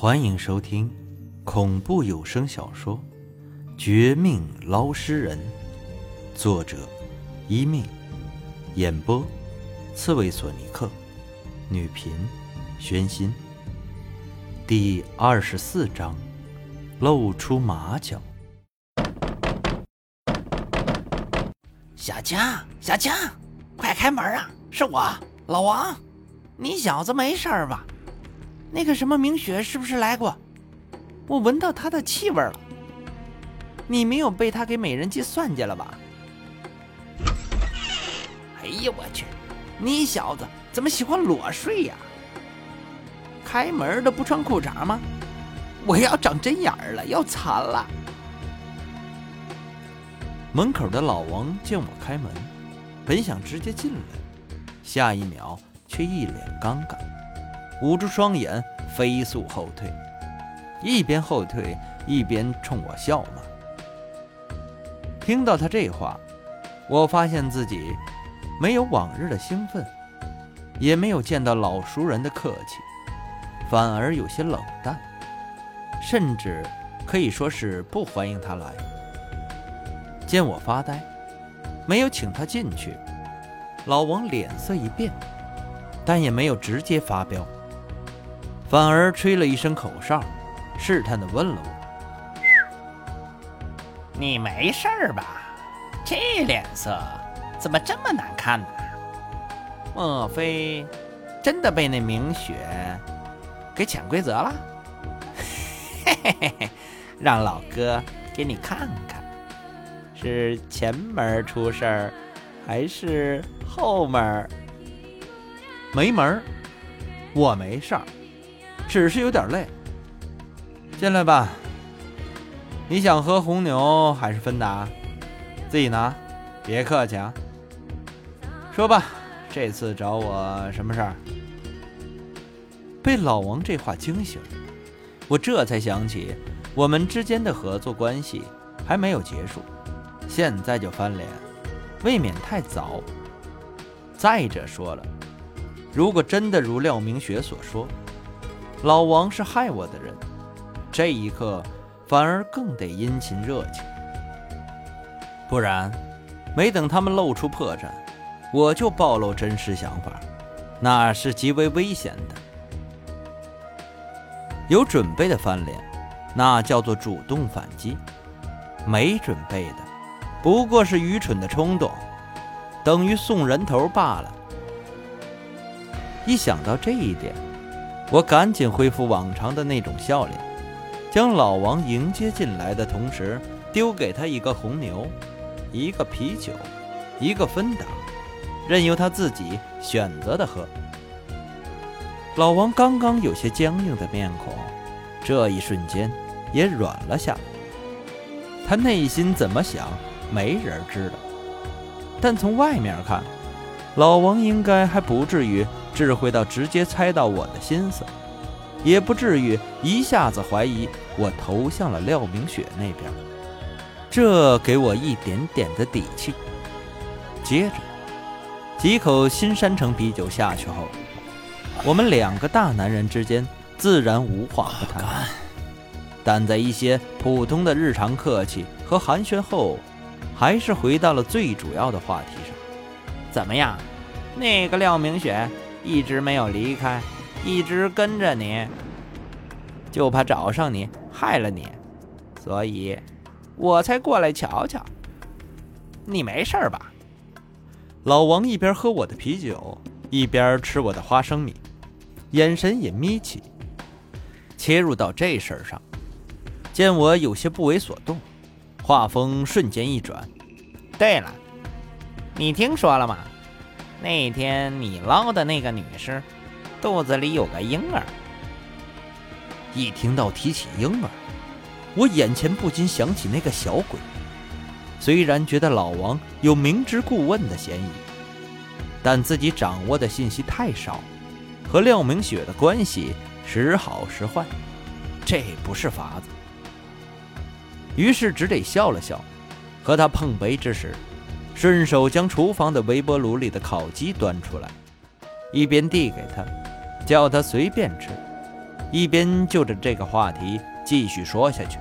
欢迎收听恐怖有声小说《绝命捞尸人》，作者：一命，演播：刺猬索尼克，女频：宣心。第二十四章，露出马脚。小强，小强，快开门啊！是我，老王。你小子没事吧？那个什么明雪是不是来过？我闻到她的气味了。你没有被她给美人计算计了吧？哎呀，我去！你小子怎么喜欢裸睡呀？开门都不穿裤衩吗？我要长针眼儿了，要惨了！门口的老王见我开门，本想直接进来，下一秒。却一脸尴尬，捂住双眼，飞速后退，一边后退一边冲我笑骂。听到他这话，我发现自己没有往日的兴奋，也没有见到老熟人的客气，反而有些冷淡，甚至可以说是不欢迎他来。见我发呆，没有请他进去，老王脸色一变。但也没有直接发飙，反而吹了一声口哨，试探的问了我：“你没事吧？这脸色怎么这么难看呢？莫非真的被那明雪给潜规则了？嘿嘿嘿嘿，让老哥给你看看，是前门出事儿，还是后门？”没门儿，我没事儿，只是有点累。进来吧。你想喝红牛还是芬达？自己拿，别客气啊。说吧，这次找我什么事儿？被老王这话惊醒，我这才想起我们之间的合作关系还没有结束，现在就翻脸，未免太早。再者说了。如果真的如廖明雪所说，老王是害我的人，这一刻反而更得殷勤热情。不然，没等他们露出破绽，我就暴露真实想法，那是极为危险的。有准备的翻脸，那叫做主动反击；没准备的，不过是愚蠢的冲动，等于送人头罢了。一想到这一点，我赶紧恢复往常的那种笑脸，将老王迎接进来的同时，丢给他一个红牛，一个啤酒，一个芬达，任由他自己选择的喝。老王刚刚有些僵硬的面孔，这一瞬间也软了下来。他内心怎么想，没人知道，但从外面看，老王应该还不至于。智慧到直接猜到我的心思，也不至于一下子怀疑我投向了廖明雪那边，这给我一点点的底气。接着，几口新山城啤酒下去后，我们两个大男人之间自然无话不谈，但在一些普通的日常客气和寒暄后，还是回到了最主要的话题上。怎么样，那个廖明雪？一直没有离开，一直跟着你，就怕找上你害了你，所以我才过来瞧瞧。你没事吧？老王一边喝我的啤酒，一边吃我的花生米，眼神也眯起。切入到这事儿上，见我有些不为所动，话锋瞬间一转。对了，你听说了吗？那天你捞的那个女士，肚子里有个婴儿。一听到提起婴儿，我眼前不禁想起那个小鬼。虽然觉得老王有明知故问的嫌疑，但自己掌握的信息太少，和廖明雪的关系时好时坏，这不是法子。于是只得笑了笑，和他碰杯之时。顺手将厨房的微波炉里的烤鸡端出来，一边递给他，叫他随便吃。一边就着这个话题继续说下去。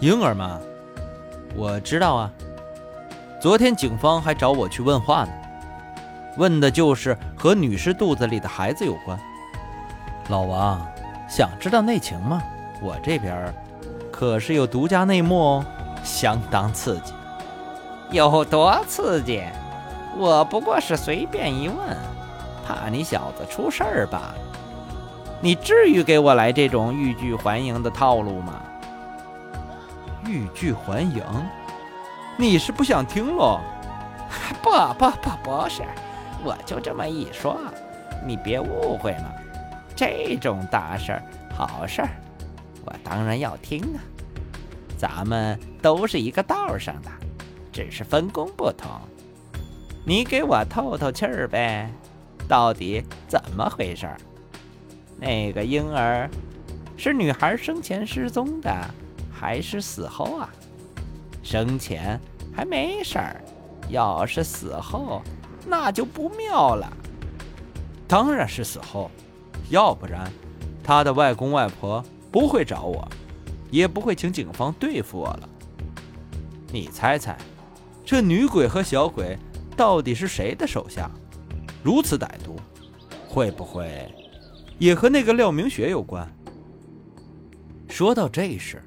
婴儿吗？我知道啊。昨天警方还找我去问话呢，问的就是和女尸肚子里的孩子有关。老王，想知道内情吗？我这边可是有独家内幕哦，相当刺激。有多刺激？我不过是随便一问，怕你小子出事儿罢了。你至于给我来这种欲拒还迎的套路吗？欲拒还迎？你是不想听喽？不不不，不是，我就这么一说，你别误会嘛。这种大事儿、好事儿，我当然要听啊。咱们都是一个道上的，只是分工不同。你给我透透气儿呗，到底怎么回事？那个婴儿是女孩生前失踪的，还是死后啊？生前还没事儿，要是死后，那就不妙了。当然是死后。要不然，他的外公外婆不会找我，也不会请警方对付我了。你猜猜，这女鬼和小鬼到底是谁的手下？如此歹毒，会不会也和那个廖明雪有关？说到这事，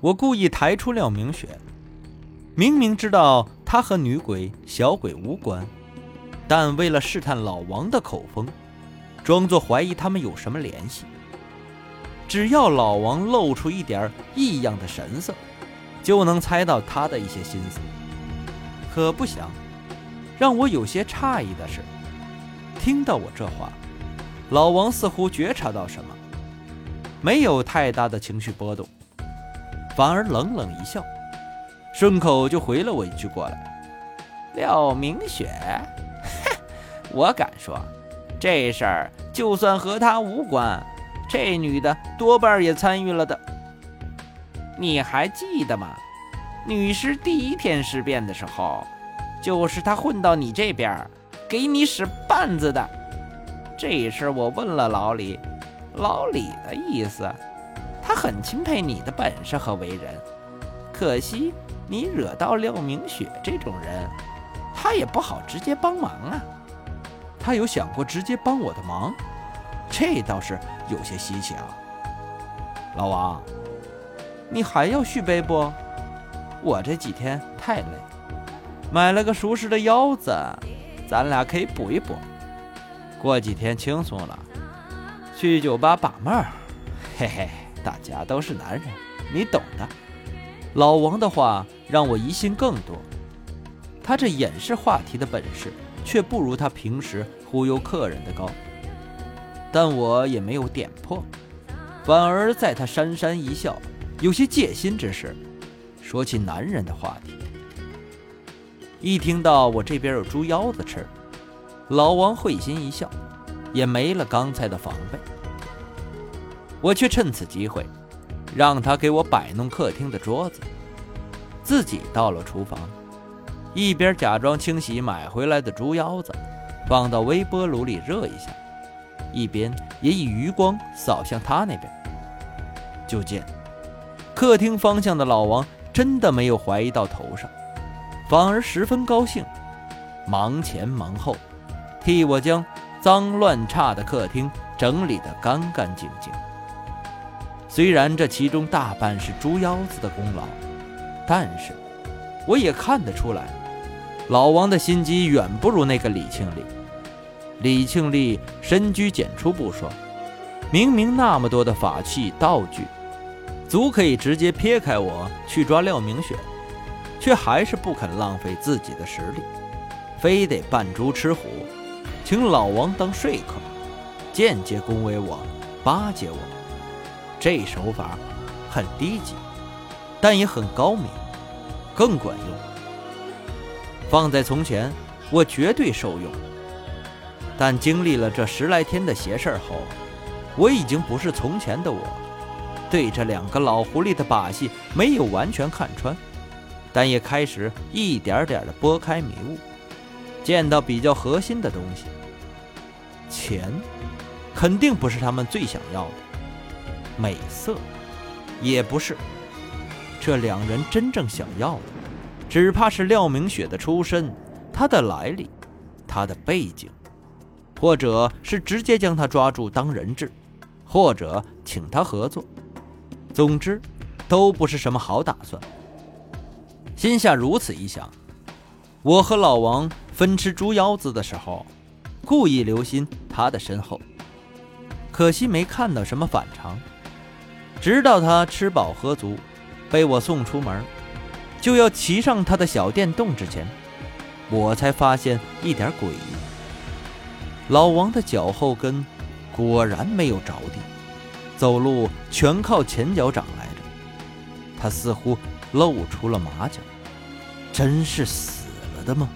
我故意抬出廖明雪，明明知道他和女鬼、小鬼无关，但为了试探老王的口风。装作怀疑他们有什么联系，只要老王露出一点异样的神色，就能猜到他的一些心思。可不想，让我有些诧异的是，听到我这话，老王似乎觉察到什么，没有太大的情绪波动，反而冷冷一笑，顺口就回了我一句过来：“廖明雪，哼，我敢说。”这事儿就算和他无关，这女的多半也参与了的。你还记得吗？女尸第一天尸变的时候，就是她混到你这边，给你使绊子的。这事我问了老李，老李的意思，他很钦佩你的本事和为人，可惜你惹到廖明雪这种人，他也不好直接帮忙啊。他有想过直接帮我的忙，这倒是有些稀奇啊。老王，你还要续杯不？我这几天太累，买了个熟食的腰子，咱俩可以补一补。过几天轻松了，去酒吧把妹儿。嘿嘿，大家都是男人，你懂的。老王的话让我疑心更多，他这掩饰话题的本事。却不如他平时忽悠客人的高，但我也没有点破，反而在他讪讪一笑、有些戒心之时，说起男人的话题。一听到我这边有猪腰子吃，老王会心一笑，也没了刚才的防备。我却趁此机会，让他给我摆弄客厅的桌子，自己到了厨房。一边假装清洗买回来的猪腰子，放到微波炉里热一下，一边也以余光扫向他那边。就见客厅方向的老王真的没有怀疑到头上，反而十分高兴，忙前忙后，替我将脏乱差的客厅整理得干干净净。虽然这其中大半是猪腰子的功劳，但是我也看得出来。老王的心机远不如那个李庆利。李庆利深居简出不说，明明那么多的法器道具，足可以直接撇开我去抓廖明雪，却还是不肯浪费自己的实力，非得扮猪吃虎，请老王当说客，间接恭维我，巴结我。这手法很低级，但也很高明，更管用。放在从前，我绝对受用。但经历了这十来天的邪事后，我已经不是从前的我。对这两个老狐狸的把戏没有完全看穿，但也开始一点点的拨开迷雾，见到比较核心的东西。钱，肯定不是他们最想要的。美色，也不是。这两人真正想要的，只怕是廖明雪的出身，她的来历，她的背景，或者是直接将她抓住当人质，或者请她合作。总之，都不是什么好打算。心下如此一想，我和老王分吃猪腰子的时候，故意留心他的身后，可惜没看到什么反常。直到他吃饱喝足，被我送出门，就要骑上他的小电动之前，我才发现一点诡异。老王的脚后跟果然没有着地，走路全靠前脚掌来着。他似乎露出了马脚，真是死了的吗？